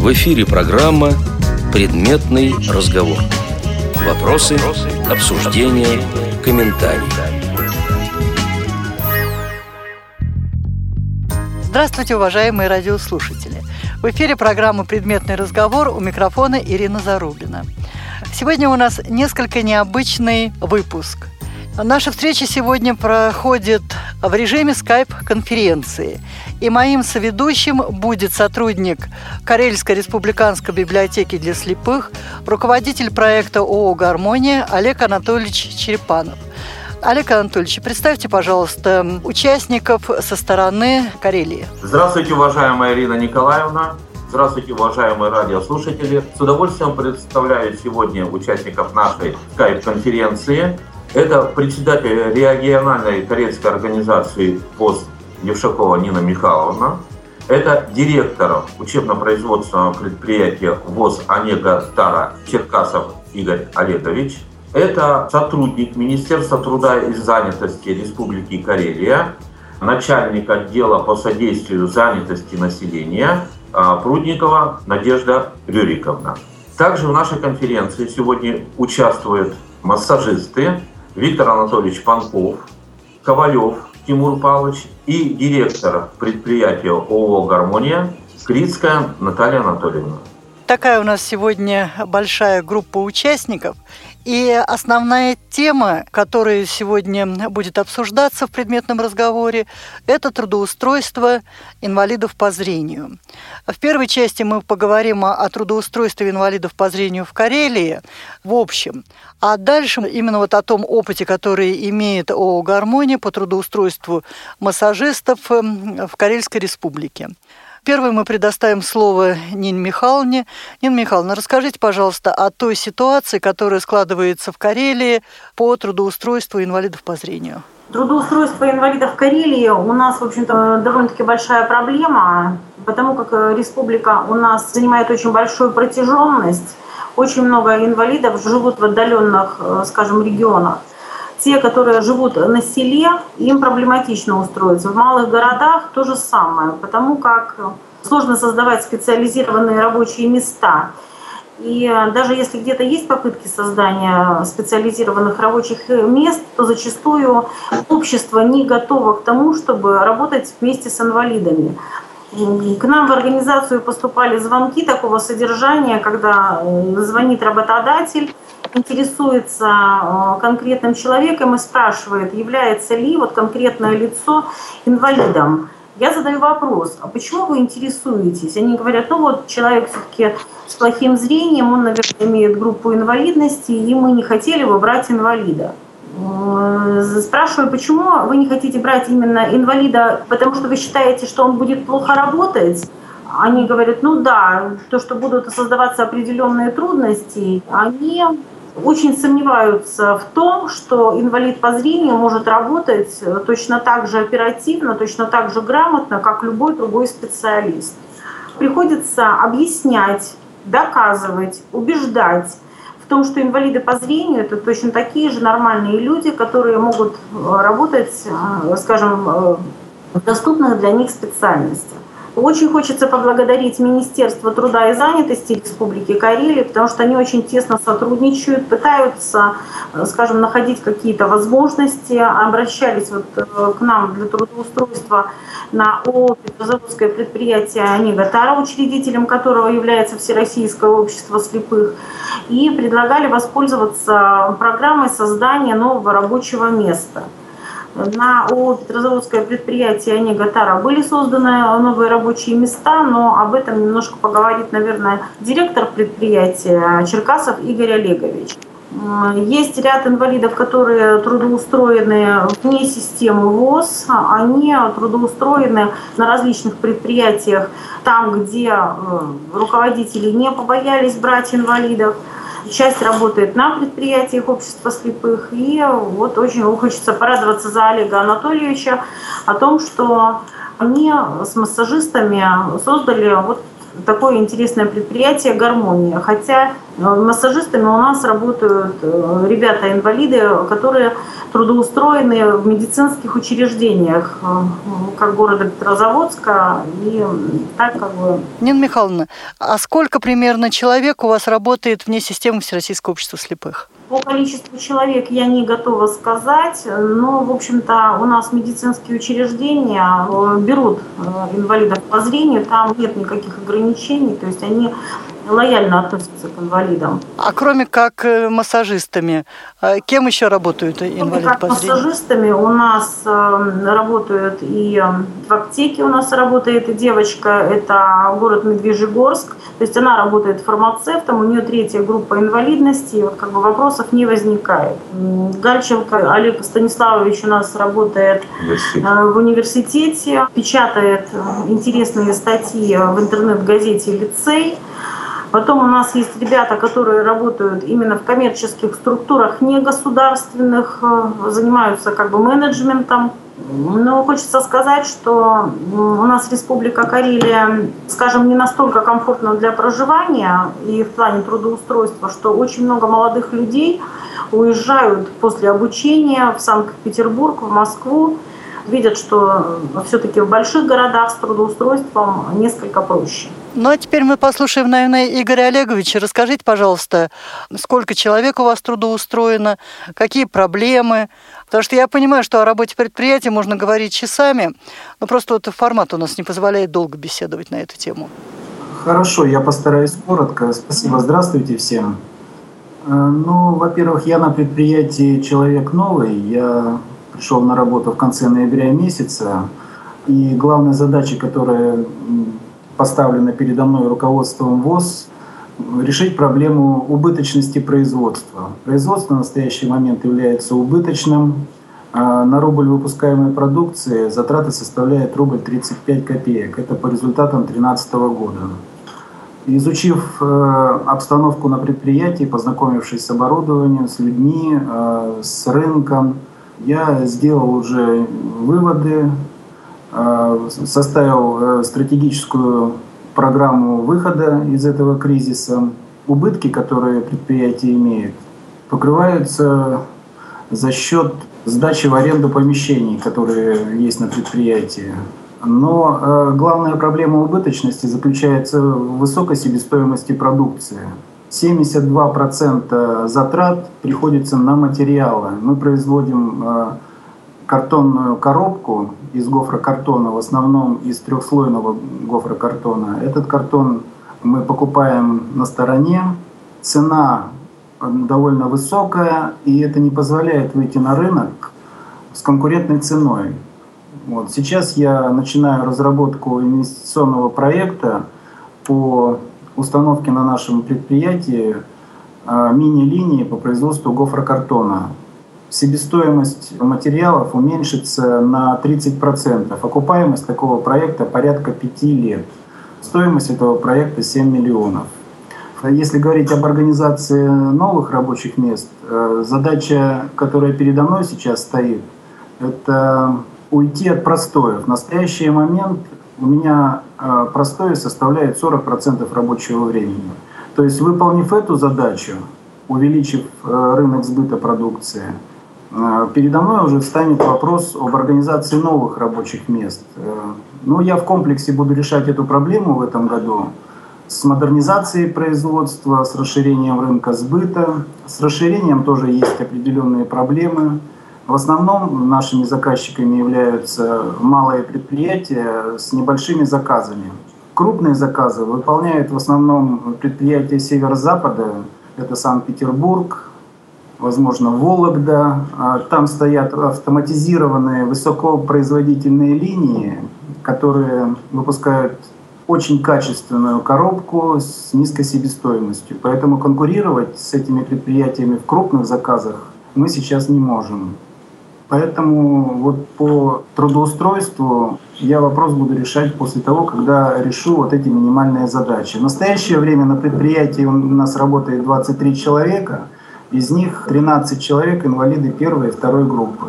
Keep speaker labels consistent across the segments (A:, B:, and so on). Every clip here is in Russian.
A: В эфире программа «Предметный разговор». Вопросы, обсуждения, комментарии.
B: Здравствуйте, уважаемые радиослушатели. В эфире программа «Предметный разговор» у микрофона Ирина Зарубина. Сегодня у нас несколько необычный выпуск. Наша встреча сегодня проходит в режиме скайп-конференции. И моим соведущим будет сотрудник Карельской республиканской библиотеки для слепых, руководитель проекта ООО «Гармония» Олег Анатольевич Черепанов. Олег Анатольевич, представьте, пожалуйста, участников со стороны Карелии.
C: Здравствуйте, уважаемая Ирина Николаевна. Здравствуйте, уважаемые радиослушатели. С удовольствием представляю сегодня участников нашей скайп-конференции. Это председатель региональной карельской организации ВОЗ Евшакова Нина Михайловна. Это директор учебно-производственного предприятия ВОЗ Онега Тара Черкасов Игорь Олегович. Это сотрудник Министерства труда и занятости Республики Карелия, начальник отдела по содействию занятости населения а, Прудникова Надежда Рюриковна. Также в нашей конференции сегодня участвуют массажисты Виктор Анатольевич Панков, Ковалев Тимур Павлович и директор предприятия ООО «Гармония» Крицкая Наталья Анатольевна.
B: Такая у нас сегодня большая группа участников. И основная тема, которая сегодня будет обсуждаться в предметном разговоре, это трудоустройство инвалидов по зрению. В первой части мы поговорим о трудоустройстве инвалидов по зрению в Карелии в общем. А дальше именно вот о том опыте, который имеет ООО «Гармония» по трудоустройству массажистов эм, в Карельской республике. Первый мы предоставим слово Нине Михайловне. Нина Михайловна, расскажите, пожалуйста, о той ситуации, которая складывается в Карелии по трудоустройству инвалидов по зрению.
D: Трудоустройство инвалидов Карелии у нас, в общем-то, довольно-таки большая проблема, потому как республика у нас занимает очень большую протяженность. Очень много инвалидов живут в отдаленных, э, скажем, регионах. Те, которые живут на селе, им проблематично устроиться. В малых городах то же самое, потому как сложно создавать специализированные рабочие места. И даже если где-то есть попытки создания специализированных рабочих мест, то зачастую общество не готово к тому, чтобы работать вместе с инвалидами. К нам в организацию поступали звонки такого содержания, когда звонит работодатель интересуется э, конкретным человеком и спрашивает, является ли вот конкретное лицо инвалидом. Я задаю вопрос, а почему вы интересуетесь? Они говорят, ну вот человек все-таки с плохим зрением, он, наверное, имеет группу инвалидности, и мы не хотели бы брать инвалида. Э, спрашиваю, почему вы не хотите брать именно инвалида, потому что вы считаете, что он будет плохо работать? Они говорят, ну да, то, что будут создаваться определенные трудности, они очень сомневаются в том, что инвалид по зрению может работать э, точно так же оперативно, точно так же грамотно, как любой другой специалист. Приходится объяснять, доказывать, убеждать том, что инвалиды по зрению это точно такие же нормальные люди, которые могут э, работать, э, скажем, в доступных для них специальностях. Очень хочется поблагодарить Министерство труда и занятости Республики Карелия, потому что они очень тесно сотрудничают, пытаются, э, скажем, находить какие-то возможности, обращались вот э, к нам для трудоустройства на ООО «Петрозаводское предприятие Анигатара», учредителем которого является Всероссийское общество слепых, и предлагали воспользоваться программой создания нового рабочего места – на ООО «Петрозаводское предприятие Онега были созданы новые рабочие места, но об этом немножко поговорит, наверное, директор предприятия Черкасов Игорь Олегович. Есть ряд инвалидов, которые трудоустроены вне системы ВОЗ. Они трудоустроены на различных предприятиях, там, где э, руководители не побоялись брать инвалидов часть работает на предприятиях общества слепых. И вот очень хочется порадоваться за Олега Анатольевича о том, что они с массажистами создали вот такое интересное предприятие «Гармония». Хотя массажистами у нас работают э, ребята-инвалиды, которые трудоустроены в медицинских учреждениях, э, как города Петрозаводска, и так как бы...
B: Нина Михайловна, а сколько примерно человек у вас работает вне системы Всероссийского общества слепых?
D: По количеству человек я не готова сказать, но, в общем-то, у нас медицинские учреждения э, берут э, инвалидов по зрению, там нет никаких ограничений, то есть они лояльно относятся к инвалидам.
B: А кроме как э, массажистами, а кем еще работают инвалиды как по
D: зрению? Массажистами у нас э, работают и э, в аптеке у нас работает и девочка, это город Медвежьегорск, то есть она работает фармацевтом, у нее третья группа инвалидности, и вот как бы вопросов не возникает. Гальченко Олег Станиславович у нас работает в университете, печатает интересные статьи в интернет-газете «Лицей», Потом у нас есть ребята, которые работают именно в коммерческих структурах, не государственных, э, занимаются как бы менеджментом. Но хочется сказать, что у нас Республика Карелия, скажем, не настолько комфортна для проживания и в плане трудоустройства, что очень много молодых людей уезжают после обучения в Санкт-Петербург, в Москву, видят, что все-таки в больших городах с трудоустройством несколько проще.
B: Ну а теперь мы послушаем, наверное, Игоря Олеговича. Расскажите, пожалуйста, сколько человек у вас трудоустроено, какие проблемы? Потому что я понимаю, что о работе предприятия можно говорить часами, но просто вот формат у нас не позволяет долго беседовать на эту тему.
E: Хорошо, я постараюсь коротко. Спасибо, здравствуйте всем. Э, ну, во-первых, я на предприятии человек новый. Я пришел на работу в конце ноября месяца. И главная задача, которая поставлена передо мной руководством ВОЗ, решить проблему убыточности производства. Производство в настоящий момент является убыточным. А на рубль выпускаемой продукции затраты составляют рубль 35 копеек. Это по результатам 2013 года. Изучив э, обстановку на предприятии, познакомившись с оборудованием, с людьми, э, с рынком, я сделал уже выводы, составил э, стратегическую программу выхода из этого кризиса. Убытки, которые предприятие имеет, покрываются за счет сдачи в аренду помещений, которые есть на предприятии. Но э, главная проблема убыточности заключается в высокой себестоимости продукции. 72% затрат приходится на материалы. Мы производим э, картонную коробку из гофрокартона, в основном из трехслойного гофрокартона. Этот картон мы покупаем на стороне. Цена довольно высокая, и это не позволяет выйти на рынок с конкурентной ценой. Вот. Сейчас я начинаю разработку инвестиционного проекта по установки на нашем предприятии а, мини-линии по производству гофрокартона. Себестоимость материалов уменьшится на 30%. Окупаемость такого проекта порядка 5 лет. Стоимость этого проекта 7 миллионов. Если говорить об организации новых рабочих мест, э, задача, которая передо мной сейчас стоит, это уйти от простоев. В настоящий момент у меня э, простое составляет 40% рабочего времени. То есть выполнив эту задачу, увеличив э, рынок сбыта продукции, передо мной уже встанет вопрос об организации новых рабочих мест. Но я в комплексе буду решать эту проблему в этом году с модернизацией производства, с расширением рынка сбыта. С расширением тоже есть определенные проблемы. В основном нашими заказчиками являются малые предприятия с небольшими заказами. Крупные заказы выполняют в основном предприятия северо-запада. Это Санкт-Петербург, возможно, Вологда. А там стоят автоматизированные высокопроизводительные линии, которые выпускают очень качественную коробку с низкой себестоимостью. Поэтому конкурировать с этими предприятиями в крупных заказах мы сейчас не можем. Поэтому вот по трудоустройству я вопрос буду решать после того, когда решу вот эти минимальные задачи. В настоящее время на предприятии у нас работает 23 человека, из них 13 человек инвалиды первой и второй группы.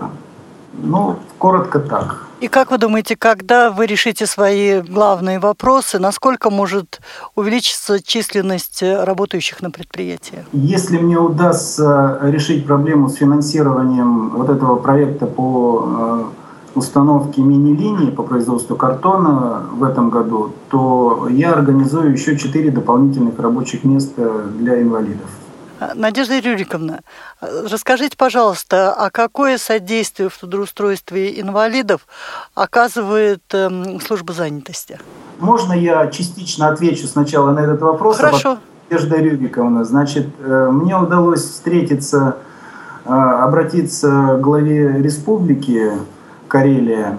E: Ну, коротко так.
B: И как вы думаете, когда вы решите свои главные вопросы, насколько может увеличиться численность работающих на предприятии?
E: Если мне удастся решить проблему с финансированием вот этого проекта по э, установке мини-линии по производству картона в этом году, то я организую еще четыре дополнительных рабочих места для инвалидов.
B: Надежда Рюриковна, расскажите, пожалуйста, а какое содействие в трудоустройстве инвалидов оказывает эм, служба занятости?
E: Можно я частично отвечу сначала на этот вопрос?
B: Хорошо.
E: Надежда Рюриковна, значит, э, мне удалось встретиться, э, обратиться к главе республики Карелия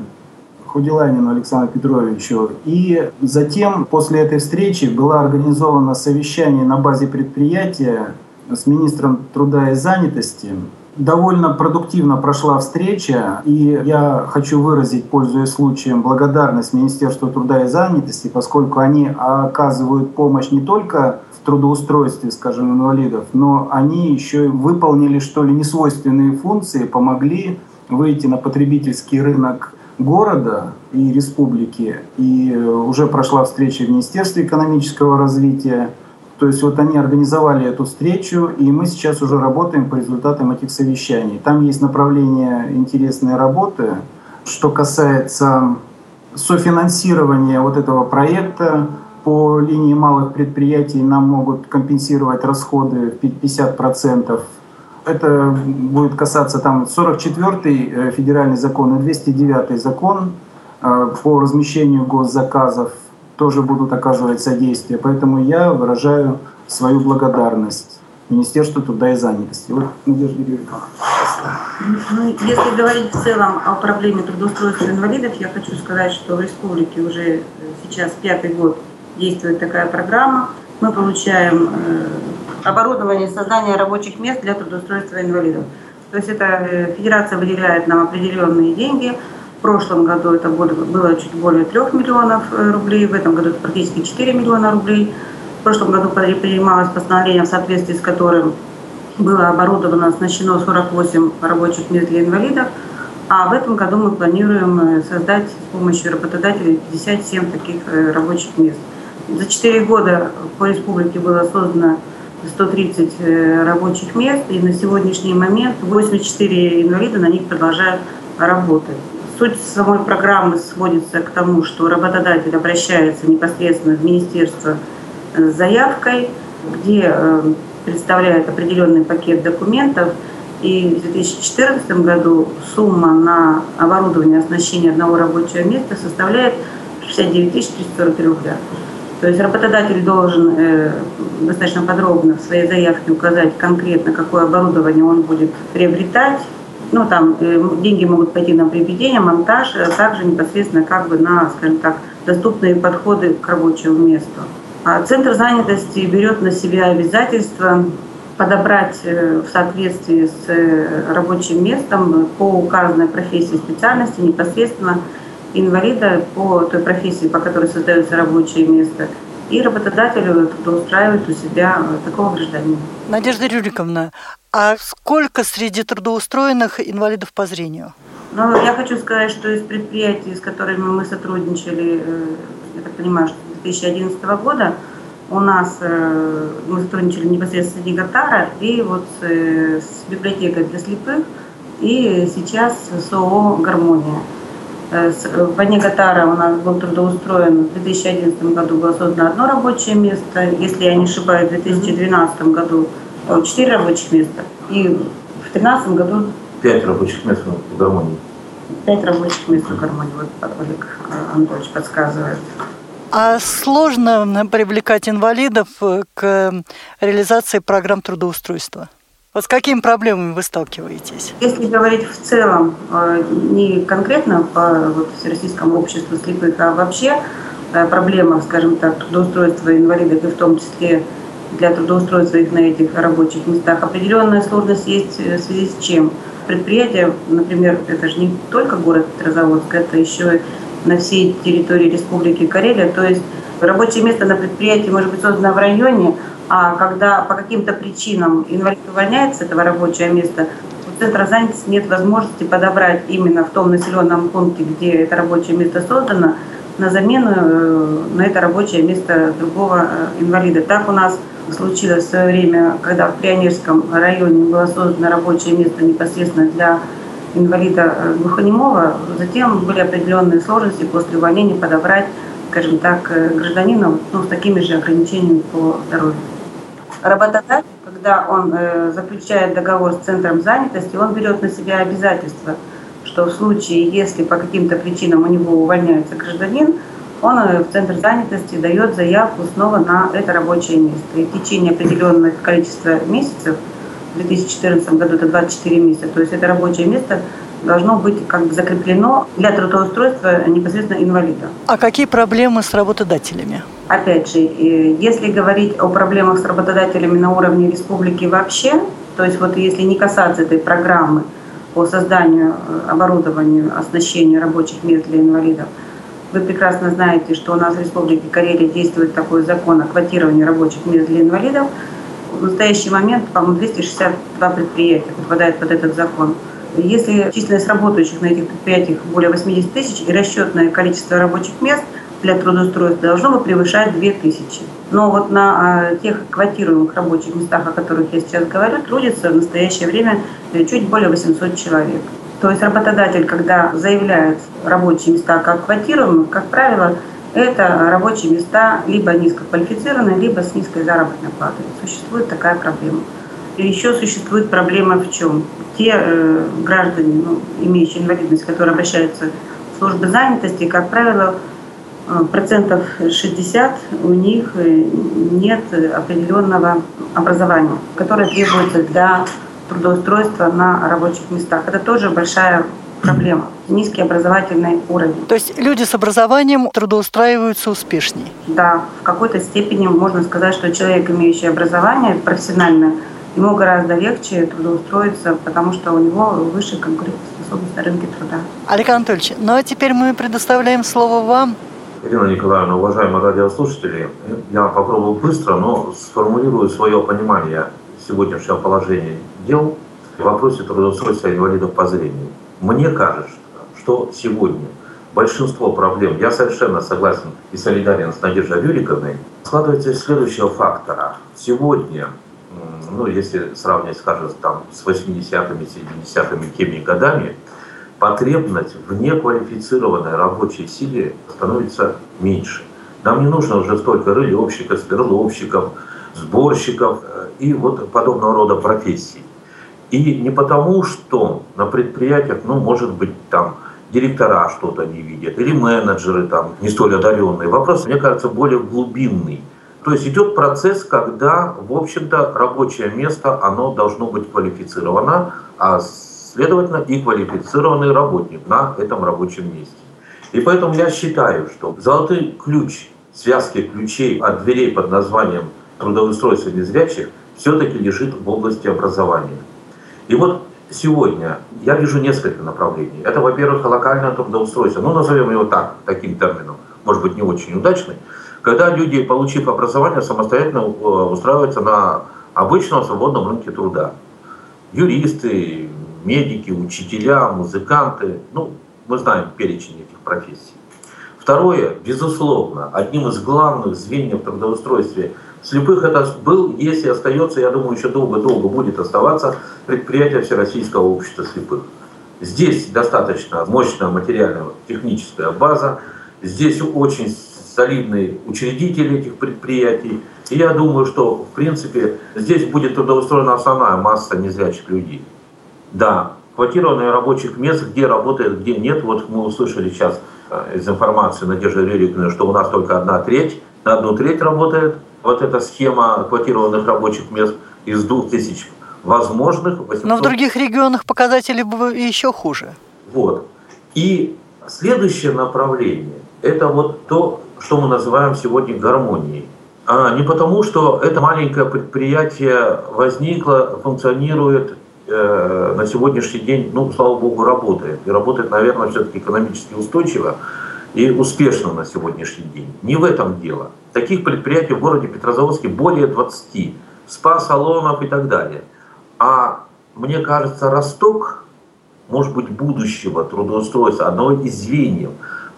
E: Худиланину Александру Петровичу. И затем, после этой встречи, было организовано совещание на базе предприятия с министром труда и занятости. Довольно продуктивно прошла встреча, и я хочу выразить, пользуясь случаем, благодарность Министерству труда и занятости, поскольку они оказывают помощь не только в трудоустройстве, скажем, инвалидов, но они еще выполнили, что ли, несвойственные функции, помогли выйти на потребительский рынок города и республики. И уже прошла встреча в Министерстве экономического развития, то есть вот они организовали эту встречу, и мы сейчас уже работаем по результатам этих совещаний. Там есть направление интересной работы. Что касается софинансирования вот этого проекта, по линии малых предприятий нам могут компенсировать расходы в 50%. Это будет касаться там 44-й э, федеральный закон и 209 закон э, по размещению госзаказов тоже будут оказывать содействие. Поэтому я выражаю свою благодарность Министерству труда и занятости. Вот, Надежда Юрьевна.
F: Ну, если говорить в целом о проблеме трудоустройства инвалидов, я хочу сказать, что в республике уже сейчас пятый год действует такая программа. Мы получаем э, оборудование создания рабочих мест для трудоустройства инвалидов. То есть это э, федерация выделяет нам определенные деньги – в прошлом году это было чуть более 3 миллионов э, рублей, в этом году это практически 4 миллиона рублей. В прошлом году принималось постановление, в соответствии с которым было оборудовано, оснащено 48 рабочих мест для инвалидов, а в этом году мы планируем э, создать с помощью работодателей 57 таких э, рабочих мест. За 4 года по республике было создано 130 рабочих мест, и на сегодняшний момент 84 инвалида на них продолжают работать. Суть самой программы сводится к тому, что работодатель обращается непосредственно в министерство э, с заявкой, где э, представляет определенный пакет документов. И в 2014 году сумма на оборудование оснащение одного рабочего места составляет 69 343 рубля. То есть работодатель должен э, достаточно подробно в своей заявке указать конкретно, какое оборудование он будет приобретать, ну, там э, деньги могут пойти на приобретение, монтаж, а также непосредственно как бы на, скажем так, доступные подходы к рабочему месту. А Центр занятости берет на себя обязательство подобрать э, в соответствии с рабочим местом по указанной профессии специальности непосредственно инвалида по той профессии, по которой создается рабочее место, и работодателю трудоустраивает у себя такого гражданина.
B: Надежда Рюриковна, а сколько среди трудоустроенных инвалидов по зрению?
F: Ну, я хочу сказать, что из предприятий, с которыми мы сотрудничали, э, я так понимаю, что с 2011 года, у нас э, мы сотрудничали непосредственно с Нигатара и вот с, э, с библиотекой для слепых, и сейчас с ООО «Гармония». В Анигатара у нас был трудоустроен в 2011 году было создано одно рабочее место, если я не ошибаюсь, в 2012 году четыре рабочих места. И в 2013 году...
C: Пять рабочих мест в гармонии.
F: Пять рабочих мест в гармонии, вот Олег Анатольевич подсказывает.
B: А сложно привлекать инвалидов к реализации программ трудоустройства? Вот с какими проблемами вы сталкиваетесь?
F: Если говорить в целом, э, не конкретно по вот, Всероссийскому обществу слепых, а вообще э, проблема, скажем так, трудоустройства инвалидов и в том числе для трудоустройства их на этих рабочих местах. Определенная сложность есть в связи с чем? Предприятие, например, это же не только город Петрозаводск, это еще на всей территории Республики Карелия. То есть рабочее место на предприятии может быть создано в районе, а когда по каким-то причинам инвалид увольняется этого рабочего места, центра занятости нет возможности подобрать именно в том населенном пункте, где это рабочее место создано, на замену э, на это рабочее место другого э, инвалида. Так у нас случилось в свое время, когда в Пионерском районе было создано рабочее место непосредственно для инвалида э, глухонемого. Затем были определенные сложности после увольнения подобрать, скажем так, гражданина ну, с такими же ограничениями по здоровью. Работодатель, когда он заключает договор с центром занятости, он берет на себя обязательства – что в случае, если по каким-то причинам у него увольняется гражданин, он э, в центр занятости дает заявку снова на это рабочее место. И в течение определенного количества месяцев, в 2014 году это 24 месяца, то есть это рабочее место должно быть как бы закреплено для трудоустройства непосредственно инвалида.
B: А какие проблемы с работодателями?
F: Опять же, если говорить о проблемах с работодателями на уровне республики вообще, то есть вот если не касаться этой программы, по созданию, э, оборудованию, оснащению рабочих мест для инвалидов. Вы прекрасно знаете, что у нас в Республике Карелия действует такой закон о квотировании рабочих мест для инвалидов. В настоящий момент, по-моему, 262 предприятия попадают под этот закон. Если численность работающих на этих предприятиях более 80 тысяч и расчетное количество рабочих мест для трудоустройства должно бы превышать 2000. Но вот на а, тех квотируемых рабочих местах, о которых я сейчас говорю, трудится в настоящее время э, чуть более 800 человек. То есть работодатель, когда заявляет рабочие места как квотируемые, как правило, это рабочие места либо низкоквалифицированные, либо с низкой заработной платой. Существует такая проблема. И еще существует проблема в чем? Те э, граждане, ну, имеющие инвалидность, которые обращаются в службы занятости, как правило, процентов 60 у них э, нет определенного образования, которое требуется для трудоустройства на рабочих местах. Это тоже большая проблема. Низкий образовательный уровень.
B: То есть люди с образованием трудоустраиваются успешнее?
F: Да, в какой-то степени можно сказать, что человек, имеющий образование профессиональное, ему гораздо легче трудоустроиться, потому что у него выше конкурентоспособность на рынке труда.
B: Олег Анатольевич, ну а теперь мы предоставляем слово вам
C: Ирина Николаевна, уважаемые радиослушатели, я попробую быстро, но сформулирую свое понимание сегодняшнего положения дел в вопросе трудоустройства инвалидов по зрению. Мне кажется, что сегодня большинство проблем, я совершенно согласен и солидарен с Надеждой Юриковной, складывается из следующего фактора. Сегодня, ну, если сравнивать, скажем, там, с 80-ми, 70-ми, теми годами, потребность в неквалифицированной рабочей силе становится меньше. Нам не нужно уже столько рылевщиков, сверловщиков, сборщиков э, и вот подобного рода профессий. И не потому, что на предприятиях, ну, может быть, там директора что-то не видят, или менеджеры там не столь одаренные. Вопрос, мне кажется, более глубинный. То есть идет процесс, когда, в общем-то, рабочее место, оно должно быть квалифицировано, а следовательно, и квалифицированный работник на этом рабочем месте. И поэтому я считаю, что золотой ключ, связки ключей от дверей под названием трудоустройства незрячих все-таки лежит в области образования. И вот сегодня я вижу несколько направлений. Это, во-первых, локальное трудоустройство, ну, назовем его так, таким термином, может быть, не очень удачный, когда люди, получив образование, самостоятельно э, устраиваются на обычном свободном рынке труда. Юристы, медики, учителя, музыканты. Ну, мы знаем перечень этих профессий. Второе, безусловно, одним из главных звеньев трудоустройстве слепых это был, есть и остается, я думаю, еще долго-долго будет оставаться предприятие Всероссийского общества слепых. Здесь достаточно мощная материальная техническая база, здесь очень солидные учредители этих предприятий. И я думаю, что, в принципе, здесь будет трудоустроена основная масса незрячих людей. Да, квотированные рабочих мест, где работает, где нет. Вот мы услышали сейчас э, из информации Надежды Рюриковны, что у нас только одна треть, на одну треть работает вот эта схема квотированных рабочих мест из двух тысяч возможных.
B: 800... Но в других регионах показатели еще хуже.
C: Вот. И следующее направление – это вот то, что мы называем сегодня гармонией. А не потому, что это маленькое предприятие возникло, функционирует Э, на сегодняшний день, ну, слава богу, работает. И работает, наверное, все-таки экономически устойчиво и успешно на сегодняшний день. Не в этом дело. Таких предприятий в городе Петрозаводске более 20. СПА, салонов и так далее. А мне кажется, росток, может быть, будущего трудоустройства, одно из звеньев.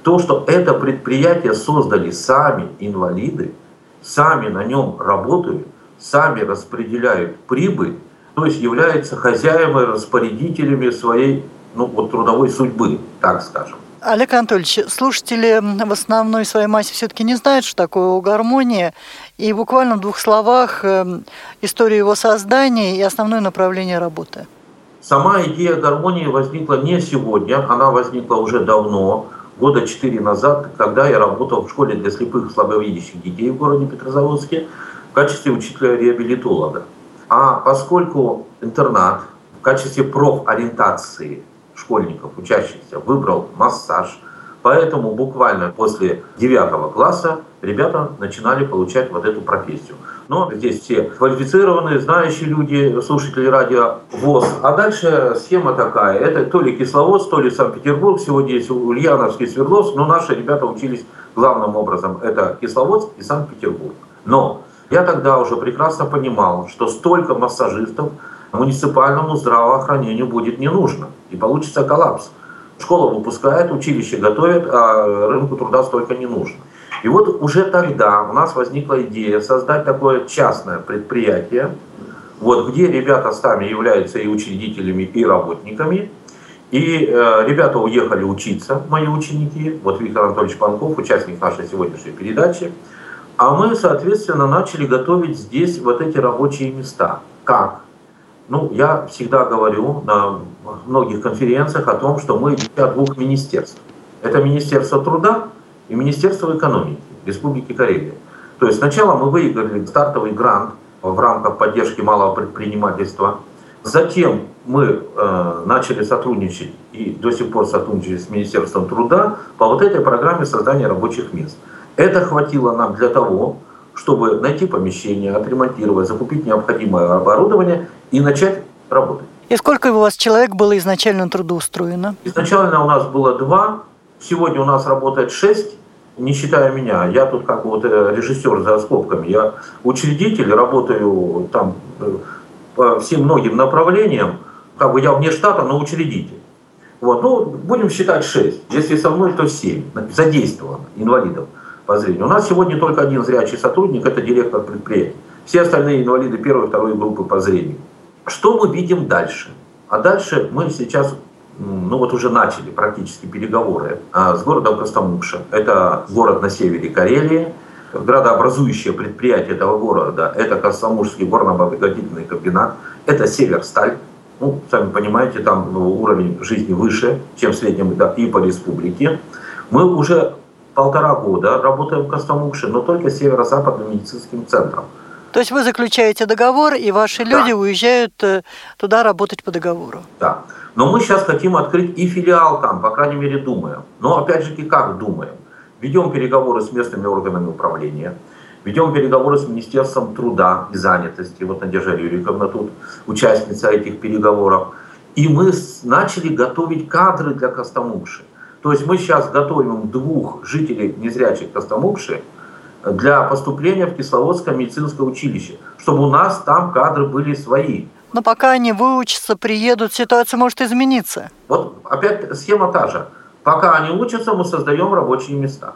C: То, что это предприятие создали сами инвалиды, сами на нем работают, сами распределяют прибыль, то есть являются хозяевами, распорядителями своей ну, вот, трудовой судьбы, так скажем.
B: Олег Анатольевич, слушатели в основной своей массе все-таки не знают, что такое гармония, и буквально в двух словах эм, историю его создания и основное направление работы.
C: Сама идея гармонии возникла не сегодня, она возникла уже давно, года четыре назад, когда я работал в школе для слепых и слабовидящих детей в городе Петрозаводске в качестве учителя-реабилитолога. А поскольку интернат в качестве профориентации школьников, учащихся, выбрал массаж. Поэтому буквально после 9 класса ребята начинали получать вот эту профессию. Но здесь все квалифицированные, знающие люди, слушатели радио ВОЗ. А дальше схема такая. Это то ли Кисловодск, то ли Санкт-Петербург. Сегодня есть Ульяновский, Свердловск. Но наши ребята учились главным образом. Это Кисловодск и Санкт-Петербург. Но я тогда уже прекрасно понимал, что столько массажистов муниципальному здравоохранению будет не нужно. И получится коллапс. Школа выпускает, училище готовит, а рынку труда столько не нужно. И вот уже тогда у нас возникла идея создать такое частное предприятие, вот, где ребята сами являются и учредителями, и работниками. И э, ребята уехали учиться, мои ученики, вот Виктор Анатольевич Панков, участник нашей сегодняшней передачи. А мы, соответственно, начали готовить здесь вот эти рабочие места. Как? Ну, я всегда говорю на многих конференциях о том, что мы от двух министерств. Это Министерство труда и Министерство экономики Республики Карелия. То есть сначала мы выиграли стартовый грант в рамках поддержки малого предпринимательства. Затем мы э, начали сотрудничать и до сих пор сотрудничаем с Министерством труда по вот этой программе создания рабочих мест. Это хватило нам для того, чтобы найти помещение, отремонтировать, закупить необходимое оборудование и начать работать.
B: И сколько у вас человек было изначально трудоустроено?
C: Изначально у нас было два, сегодня у нас работает шесть, не считая меня. Я тут как вот э, режиссер за скобками. Я учредитель, работаю там э, по всем многим направлениям. Как бы я вне штата, но учредитель. Вот, ну, будем считать шесть. Если со мной, то семь. Задействовано инвалидов по зрению. У нас сегодня только один зрячий сотрудник, это директор предприятия. Все остальные инвалиды первой и второй группы по зрению. Что мы видим дальше? А дальше мы сейчас, ну вот уже начали практически переговоры а, с городом Костомукша. Это город на севере Карелии. Градообразующее предприятие этого города – это Костомукшский горно-обогатительный комбинат. Это Северсталь. Ну, сами понимаете, там ну, уровень жизни выше, чем в среднем и по республике. Мы уже полтора года работаем в Костомукше, но только северо-западным медицинским центром.
B: То есть вы заключаете договор, и ваши да. люди уезжают э, туда работать по договору.
C: Да. Но мы сейчас хотим открыть и филиал там, по крайней мере, думаем. Но опять же, как думаем? Ведем переговоры с местными органами управления, ведем переговоры с Министерством труда и занятости. Вот Надежда Юриковна тут участница этих переговоров. И мы начали готовить кадры для Костомукши. То есть мы сейчас готовим двух жителей незрячих Костомукши для поступления в Кисловодское медицинское училище, чтобы у нас там кадры были свои.
B: Но пока они выучатся, приедут, ситуация может измениться.
C: Вот опять схема та же. Пока они учатся, мы создаем рабочие места.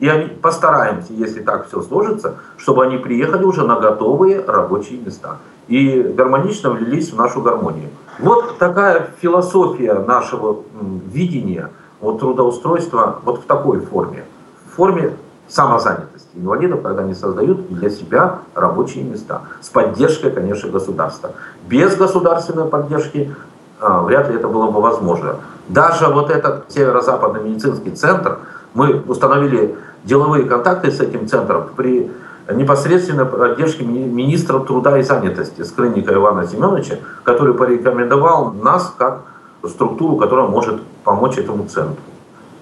C: И они, постараемся, если так все сложится, чтобы они приехали уже на готовые рабочие места. И гармонично влились в нашу гармонию. Вот такая философия нашего видения вот, трудоустройства вот в такой форме. В форме самозанятости инвалидов, когда они создают для себя рабочие места. С поддержкой, конечно, государства. Без государственной поддержки а, вряд ли это было бы возможно. Даже вот этот северо-западный медицинский центр, мы установили деловые контакты с этим центром при непосредственной поддержке министра труда и занятости Скрынника Ивана Семеновича, который порекомендовал нас как структуру, которая может помочь этому центру.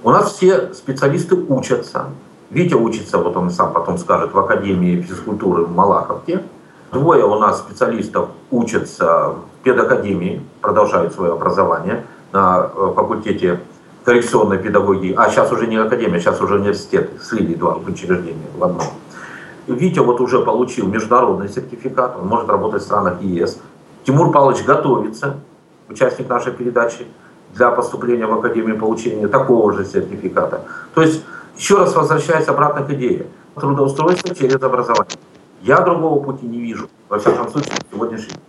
C: У нас все специалисты учатся, Витя учится, вот он сам потом скажет, в Академии физкультуры в Малаховке. Двое у нас специалистов учатся в педакадемии, продолжают свое образование на э, факультете коррекционной педагогии. А сейчас уже не академия, сейчас уже университет. Слили два учреждения в одном. Витя вот уже получил международный сертификат, он может работать в странах ЕС. Тимур Павлович готовится, участник нашей передачи, для поступления в Академию получения такого же сертификата. То есть, еще раз возвращаясь обратно к идее. Трудоустройство через образование. Я другого пути не вижу, во всяком случае, сегодняшний день.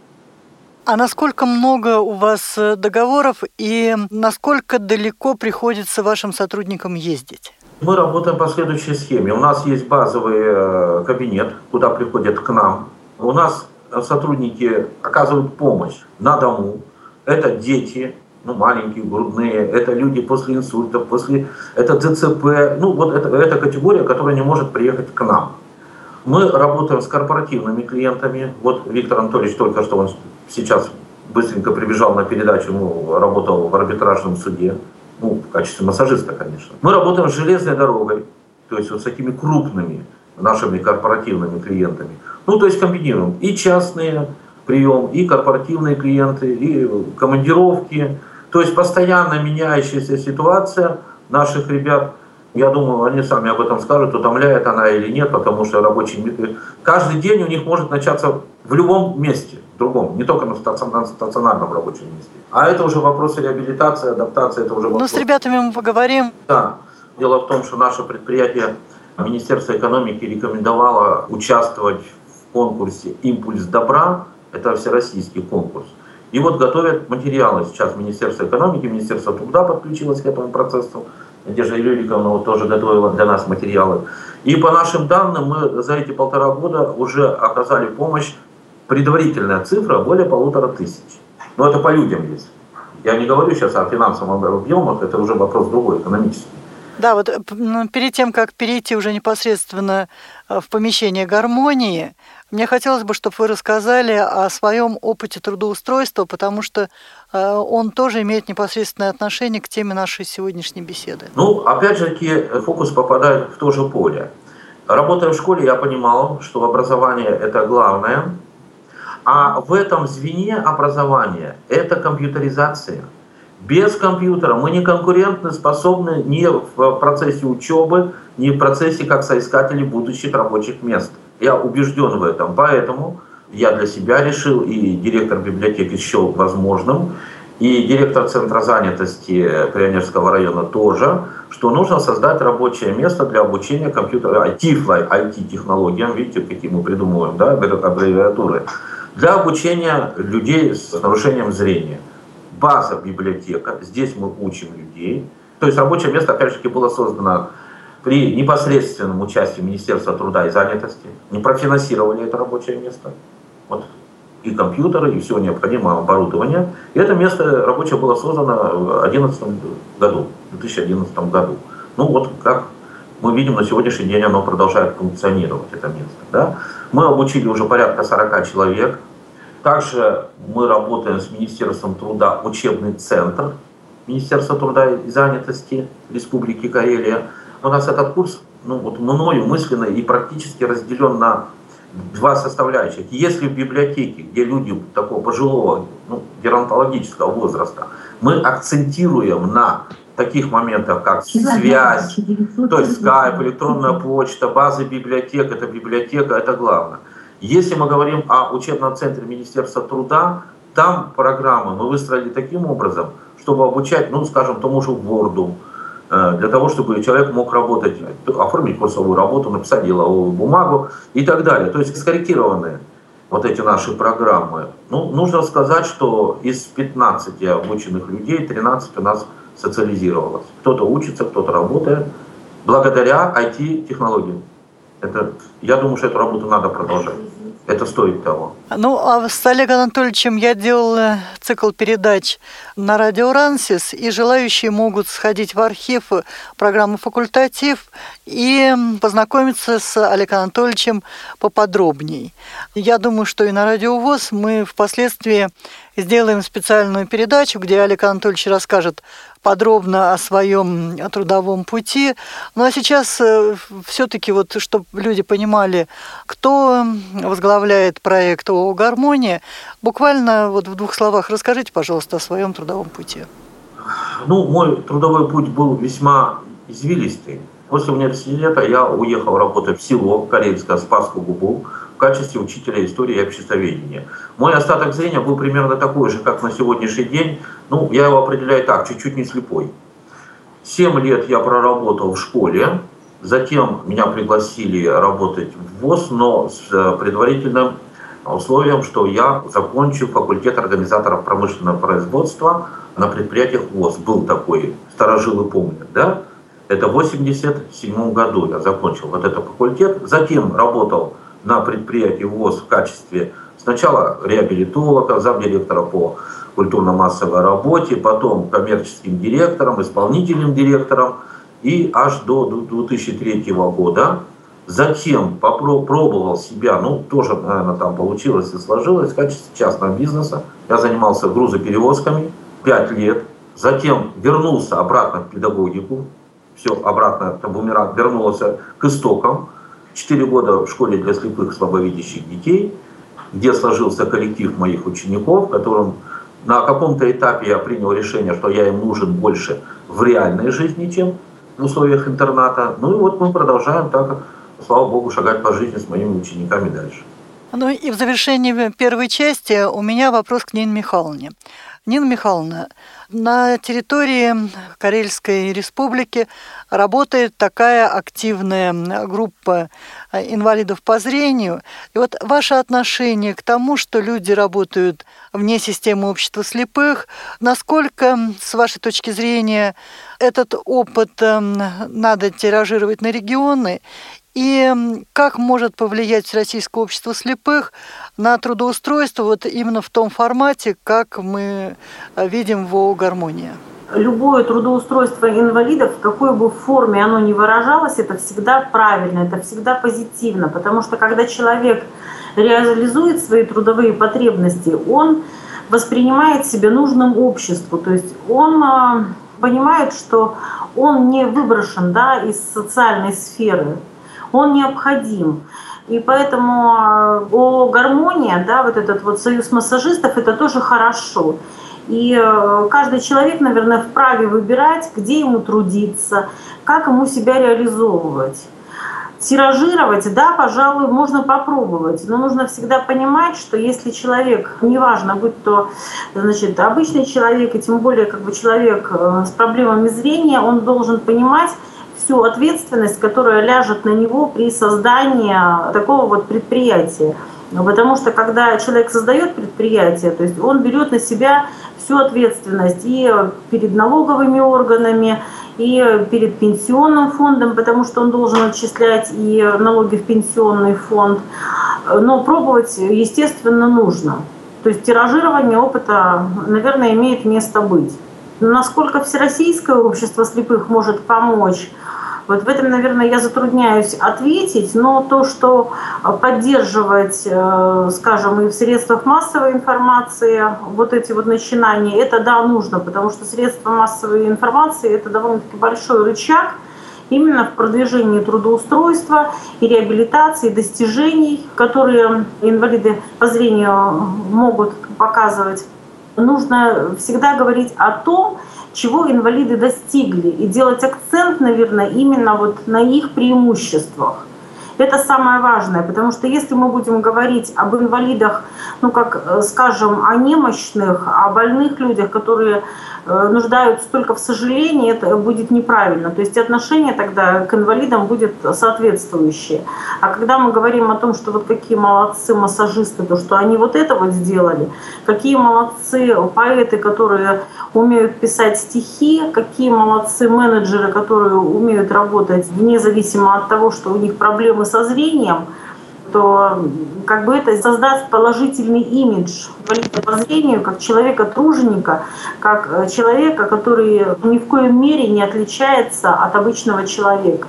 B: А насколько много у вас э, договоров и насколько далеко приходится вашим сотрудникам ездить?
C: Мы работаем по следующей схеме. У нас есть базовый э, кабинет, куда приходят к нам. У нас сотрудники оказывают помощь на дому. Это дети, ну, маленькие, грудные, это люди после инсультов, после, это ДЦП, ну, вот это, это категория, которая не может приехать к нам. Мы работаем с корпоративными клиентами. Вот Виктор Анатольевич только что он сейчас быстренько прибежал на передачу, ну, работал в арбитражном суде, ну, в качестве массажиста, конечно. Мы работаем с железной дорогой, то есть вот с такими крупными нашими корпоративными клиентами. Ну, то есть комбинируем и частные прием, и корпоративные клиенты, и командировки. То есть постоянно меняющаяся ситуация наших ребят – я думаю, они сами об этом скажут, утомляет она или нет, потому что рабочий каждый день у них может начаться в любом месте, в другом, не только на стационарном рабочем месте. А это уже вопросы реабилитации, адаптации, это уже вопрос.
B: Ну, с ребятами мы поговорим.
C: Да. Дело в том, что наше предприятие Министерство экономики рекомендовало участвовать в конкурсе «Импульс добра». Это всероссийский конкурс. И вот готовят материалы сейчас Министерство экономики, Министерство труда подключилось к этому процессу. Надежда Юрьевна вот тоже готовила для нас материалы. И по нашим данным, мы за эти полтора года уже оказали помощь. Предварительная цифра более полутора тысяч. Но это по людям есть. Я не говорю сейчас о финансовом объемах, это уже вопрос другой, экономический.
B: Да, вот перед тем, как перейти уже непосредственно э, в помещение гармонии, мне хотелось бы, чтобы вы рассказали о своем опыте трудоустройства, потому что э, он тоже имеет непосредственное отношение к теме нашей сегодняшней беседы.
C: Ну, опять же фокус попадает в то же поле. Работая в школе, я понимал, что образование – это главное, а в этом звене образования – это компьютеризация. Без компьютера мы не конкурентны способны ни в процессе учебы, ни в процессе как соискатели будущих рабочих мест. Я убежден в этом, поэтому я для себя решил, и директор библиотеки счел возможным, и директор Центра занятости Пионерского района тоже, что нужно создать рабочее место для обучения компьютера, IT, IT-технологиям, видите, какие мы придумываем, да, аббревиатуры, для обучения людей с нарушением зрения. База библиотека, здесь мы учим людей. То есть рабочее место, опять же, было создано при непосредственном участии Министерства труда и занятости, не профинансировали это рабочее место. Вот и компьютеры, и все необходимое оборудование. И это место рабочее было создано в 2011 году, в 2011 году. Ну вот как мы видим, на сегодняшний день оно продолжает функционировать, это место. Да? Мы обучили уже порядка 40 человек. Также мы работаем с Министерством труда учебный центр Министерства труда и занятости Республики Карелия – у нас этот курс, ну вот мною мысленно и практически разделен на два составляющих. Если в библиотеке, где люди такого пожилого, ну, геронтологического возраста, мы акцентируем на таких моментах, как связь, то есть скайп, электронная почта, базы библиотек, это библиотека, это главное. Если мы говорим о учебном центре Министерства труда, там программы мы выстроили таким образом, чтобы обучать, ну, скажем, тому же Word, для того, чтобы человек мог работать, оформить курсовую работу, написать деловую бумагу и так далее. То есть скорректированные вот эти наши программы. Ну, нужно сказать, что из 15 обученных людей 13 у нас социализировалось. Кто-то учится, кто-то работает благодаря IT-технологиям. Это, я думаю, что эту работу надо продолжать это стоит того.
B: Ну, а с Олегом Анатольевичем я делала цикл передач на радио «Рансис», и желающие могут сходить в архив программы «Факультатив» и познакомиться с Олегом Анатольевичем поподробней. Я думаю, что и на радио ВОЗ мы впоследствии сделаем специальную передачу, где Олег Анатольевич расскажет подробно о своем трудовом пути. Ну а сейчас э, все-таки вот, чтобы люди понимали, кто возглавляет проект ООО «Гармония», буквально вот в двух словах расскажите, пожалуйста, о своем трудовом пути.
C: Ну, мой трудовой путь был весьма извилистый. После университета я уехал работать в село Карельское, Спасскую губу, качестве учителя истории и обществоведения. Мой остаток зрения был примерно такой же, как на сегодняшний день. Ну, я его определяю так, чуть-чуть не слепой. Семь лет я проработал в школе, затем меня пригласили работать в ВОЗ, но с э, предварительным условием, что я закончу факультет организаторов промышленного производства на предприятиях ВОЗ. Был такой, старожилы помнят, да? Это в 1987 году я закончил вот этот факультет. Затем работал на предприятии ВОЗ в качестве сначала реабилитолога, замдиректора по культурно-массовой работе, потом коммерческим директором, исполнительным директором и аж до 2003 года. Затем попробовал себя, ну тоже, наверное, там получилось и сложилось в качестве частного бизнеса. Я занимался грузоперевозками 5 лет. Затем вернулся обратно в педагогику. Все обратно, там бумеранг вернулся к истокам. Четыре года в школе для слепых слабовидящих детей, где сложился коллектив моих учеников, которым на каком-то этапе я принял решение, что я им нужен больше в реальной жизни, чем в условиях интерната. Ну и вот мы продолжаем так, слава богу, шагать по жизни с моими учениками дальше.
B: Ну и в завершении первой части у меня вопрос к Нине Михайловне. Нина Михайловна, на территории Карельской республики работает такая активная группа инвалидов по зрению. И вот ваше отношение к тому, что люди работают вне системы общества слепых, насколько, с вашей точки зрения, этот опыт эм, надо тиражировать на регионы, и как может повлиять Российское общество слепых на трудоустройство вот именно в том формате, как мы э, видим в ООО «Гармония»?
D: Любое трудоустройство инвалидов, в какой бы форме оно ни выражалось, это всегда правильно, это всегда позитивно, потому что когда человек реализует свои трудовые потребности, он воспринимает себя нужным обществу, то есть он э, понимает, что он не выброшен да, из социальной сферы, он необходим. И поэтому э, о гармония, да, вот этот вот союз массажистов, это тоже хорошо. И э, каждый человек, наверное, вправе выбирать, где ему трудиться, как ему себя реализовывать. Тиражировать, да, пожалуй, можно попробовать, но нужно всегда понимать, что если человек, неважно, будь то значит, обычный человек, и тем более как бы человек э, с проблемами зрения, он должен понимать, всю ответственность, которая ляжет на него при создании такого вот предприятия. Потому что когда человек создает предприятие, то есть он берет на себя всю ответственность и перед налоговыми органами, и перед пенсионным фондом, потому что он должен отчислять и налоги в пенсионный фонд. Но пробовать, естественно, нужно. То есть тиражирование опыта, наверное, имеет место быть. Насколько Всероссийское общество слепых может помочь – вот в этом, наверное, я затрудняюсь ответить, но то, что поддерживать, э, скажем, и в средствах массовой информации вот эти вот начинания, это да, нужно, потому что средства массовой информации – это довольно-таки большой рычаг, именно в продвижении трудоустройства и реабилитации достижений, которые инвалиды по зрению могут показывать. Нужно всегда говорить о том, чего инвалиды достигли, и делать акцент, наверное, именно вот на их преимуществах. Это самое важное, потому что если мы будем говорить об инвалидах, ну как, э, скажем, о немощных, о больных людях, которые нуждаются только в сожалении, это будет неправильно. То есть отношение тогда к инвалидам будет соответствующее. А когда мы говорим о том, что вот какие молодцы массажисты, то что они вот это вот сделали, какие молодцы поэты, которые умеют писать стихи, какие молодцы менеджеры, которые умеют работать вне зависимости от того, что у них проблемы со зрением – то как бы это создаст положительный имидж по зрению как человека-труженика, как э, человека, который ни в коем мере не отличается от обычного человека.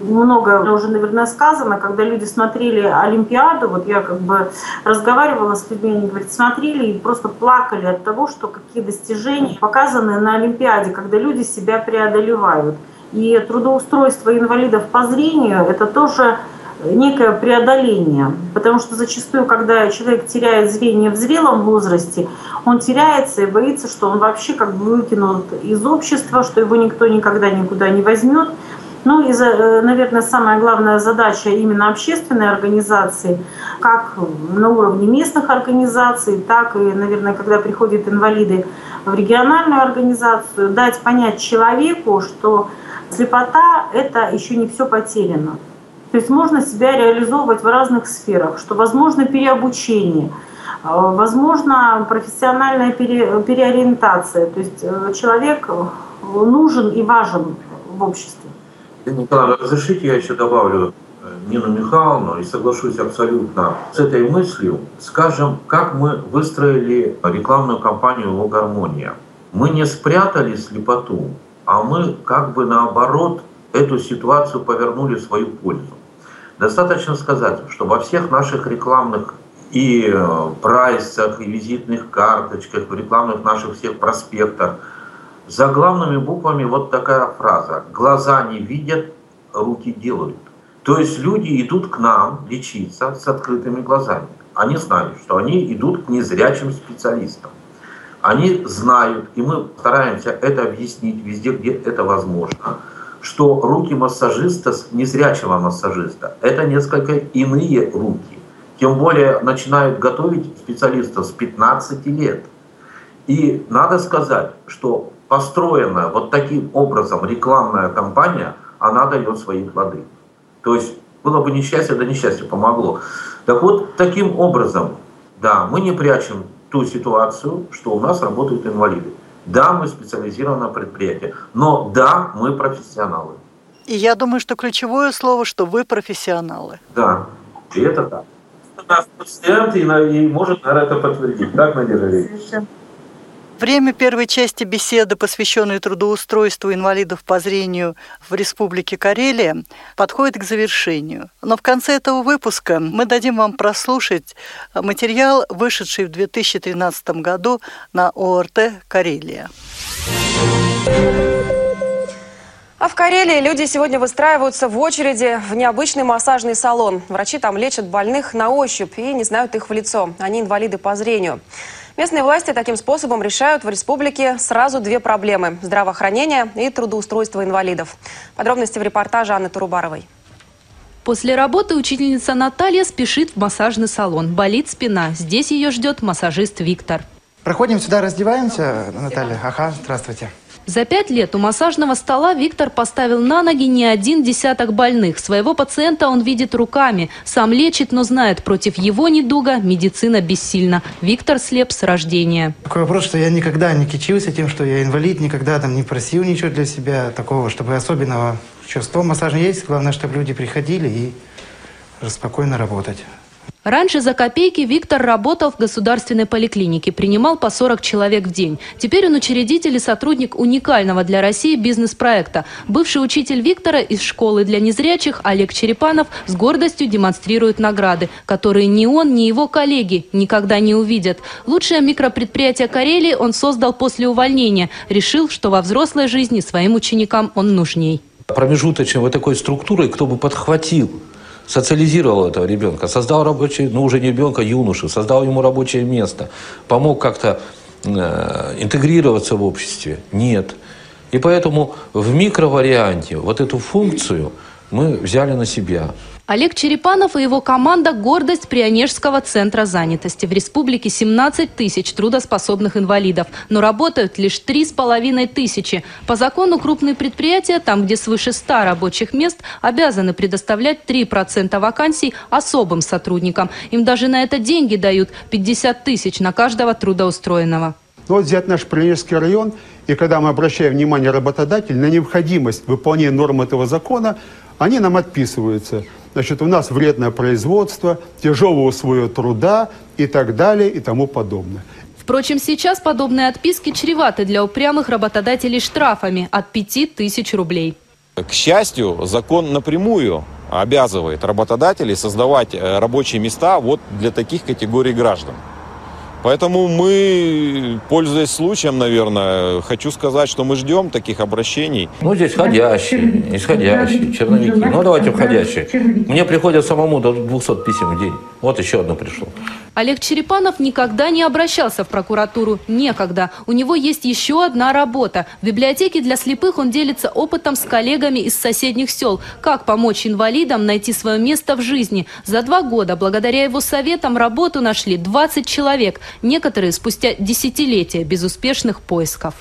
D: Много уже, наверное, сказано, когда люди смотрели Олимпиаду, вот я как бы разговаривала с людьми, они говорят, смотрели и просто плакали от того, что какие достижения показаны на Олимпиаде, когда люди себя преодолевают. И трудоустройство инвалидов по зрению – это тоже некое преодоление. Потому что зачастую, когда человек теряет зрение в зрелом возрасте, он теряется и боится, что он вообще как бы выкинут из общества, что его никто никогда никуда не возьмет. Ну и, э, наверное, самая главная задача именно общественной организации, как на уровне местных организаций, так и, наверное, когда приходят инвалиды в региональную организацию, дать понять человеку, что слепота – это еще не все потеряно. То есть можно себя реализовывать в разных сферах, что возможно переобучение, э, возможно профессиональная пере, переориентация. То есть э, человек нужен и важен в обществе.
C: Николай, разрешите я еще добавлю э, Нину Михайловну и соглашусь абсолютно с этой мыслью. Скажем, как мы выстроили рекламную кампанию «Гармония». Мы не спрятали слепоту, а мы как бы наоборот эту ситуацию повернули в свою пользу. Достаточно сказать, что во всех наших рекламных и э, прайсах, и визитных карточках, в рекламных наших всех проспектах – за главными буквами вот такая фраза. Глаза не видят, руки делают. То есть люди идут к нам лечиться с открытыми глазами. Они знают, что они идут к незрячим специалистам. Они знают, и мы стараемся это объяснить везде, где это возможно, что руки массажиста, незрячего массажиста, это несколько иные руки. Тем более начинают готовить специалистов с 15 лет. И надо сказать, что построенная вот таким образом рекламная кампания, она дает свои плоды. То есть было бы несчастье, да несчастье помогло. Так вот, таким образом, да, мы не прячем ту ситуацию, что у нас работают инвалиды. Да, мы специализированное предприятие, но да, мы профессионалы.
B: И я думаю, что ключевое слово, что вы профессионалы.
C: Да, и это так. У нас пациент и, и может, наверное, это подтвердить. Так, Надежда Совершенно.
B: Время первой части беседы, посвященной трудоустройству инвалидов по зрению в Республике Карелия, подходит к завершению. Но в конце этого выпуска мы дадим вам прослушать материал, вышедший в 2013 году на ОРТ «Карелия».
G: А в Карелии люди сегодня выстраиваются в очереди в необычный массажный салон. Врачи там лечат больных на ощупь и не знают их в лицо. Они инвалиды по зрению. Местные власти таким способом решают в республике сразу две проблемы – здравоохранение и трудоустройство инвалидов. Подробности в репортаже Анны Турубаровой.
H: После работы учительница Наталья спешит в массажный салон. Болит спина. Здесь ее ждет массажист Виктор.
I: Проходим сюда, раздеваемся, Наталья. Ага, здравствуйте.
H: За пять лет у массажного стола Виктор поставил на ноги не один десяток больных. Своего пациента он видит руками. Сам лечит, но знает, против его недуга медицина бессильна. Виктор слеп с рождения.
I: Такой вопрос, что я никогда не кичился тем, что я инвалид, никогда там не просил ничего для себя такого, чтобы особенного чувства. Массаж есть, главное, чтобы люди приходили и спокойно работать.
H: Раньше за копейки Виктор работал в государственной поликлинике, принимал по 40 человек в день. Теперь он учредитель и сотрудник уникального для России бизнес-проекта. Бывший учитель Виктора из школы для незрячих Олег Черепанов с гордостью демонстрирует награды, которые ни он, ни его коллеги никогда не увидят. Лучшее микропредприятие Карелии он создал после увольнения. Решил, что во взрослой жизни своим ученикам он нужней.
J: Промежуточной вот такой структурой, кто бы подхватил социализировал этого ребенка, создал рабочий, ну уже не ребенка, а юношу, создал ему рабочее место, помог как-то э, интегрироваться в обществе. Нет. И поэтому в микроварианте вот эту функцию мы взяли на себя.
H: Олег Черепанов и его команда – гордость Прионежского центра занятости. В республике 17 тысяч трудоспособных инвалидов, но работают лишь 3,5 тысячи. По закону крупные предприятия, там, где свыше 100 рабочих мест, обязаны предоставлять 3% вакансий особым сотрудникам. Им даже на это деньги дают – 50 тысяч на каждого трудоустроенного.
K: Вот взять наш Прилежский район, и когда мы обращаем внимание работодателя на необходимость выполнения норм этого закона, они нам отписываются – значит, у нас вредное производство, тяжелые условия труда и так далее и тому подобное.
H: Впрочем, сейчас подобные отписки чреваты для упрямых работодателей штрафами от 5 тысяч рублей.
L: К счастью, закон напрямую обязывает работодателей создавать э, рабочие места вот для таких категорий граждан. Поэтому мы, пользуясь случаем, наверное, хочу сказать, что мы ждем таких обращений.
J: Ну, здесь входящие, исходящие, черновики. Ну, давайте входящие. Мне приходят самому до 200 писем в день. Вот еще одно пришло.
H: Олег Черепанов никогда не обращался в прокуратуру. Некогда. У него есть еще одна работа. В библиотеке для слепых он делится опытом с коллегами из соседних сел. Как помочь инвалидам найти свое место в жизни. За два года, благодаря его советам, работу нашли 20 человек. Некоторые спустя десятилетия безуспешных поисков.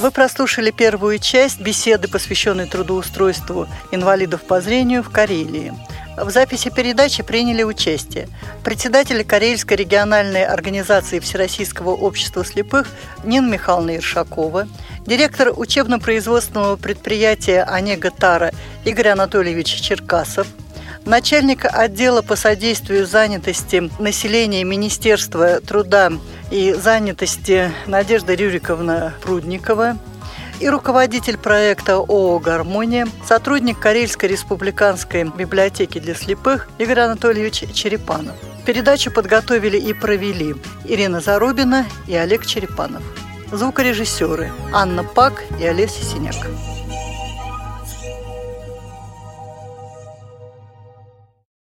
B: Вы прослушали первую часть беседы, посвященной трудоустройству инвалидов по зрению в Карелии. В записи передачи приняли участие председатель Карельской региональной организации Всероссийского общества слепых Нина Михайловна Иршакова, директор учебно-производственного предприятия «Онега Тара» Игорь Анатольевич Черкасов, начальник отдела по содействию занятости населения Министерства труда и занятости Надежда Рюриковна Прудникова, и руководитель проекта ООО «Гармония», сотрудник Карельской республиканской библиотеки для слепых Игорь Анатольевич Черепанов. Передачу подготовили и провели Ирина Зарубина и Олег Черепанов. Звукорежиссеры Анна Пак и Олеся Синяк.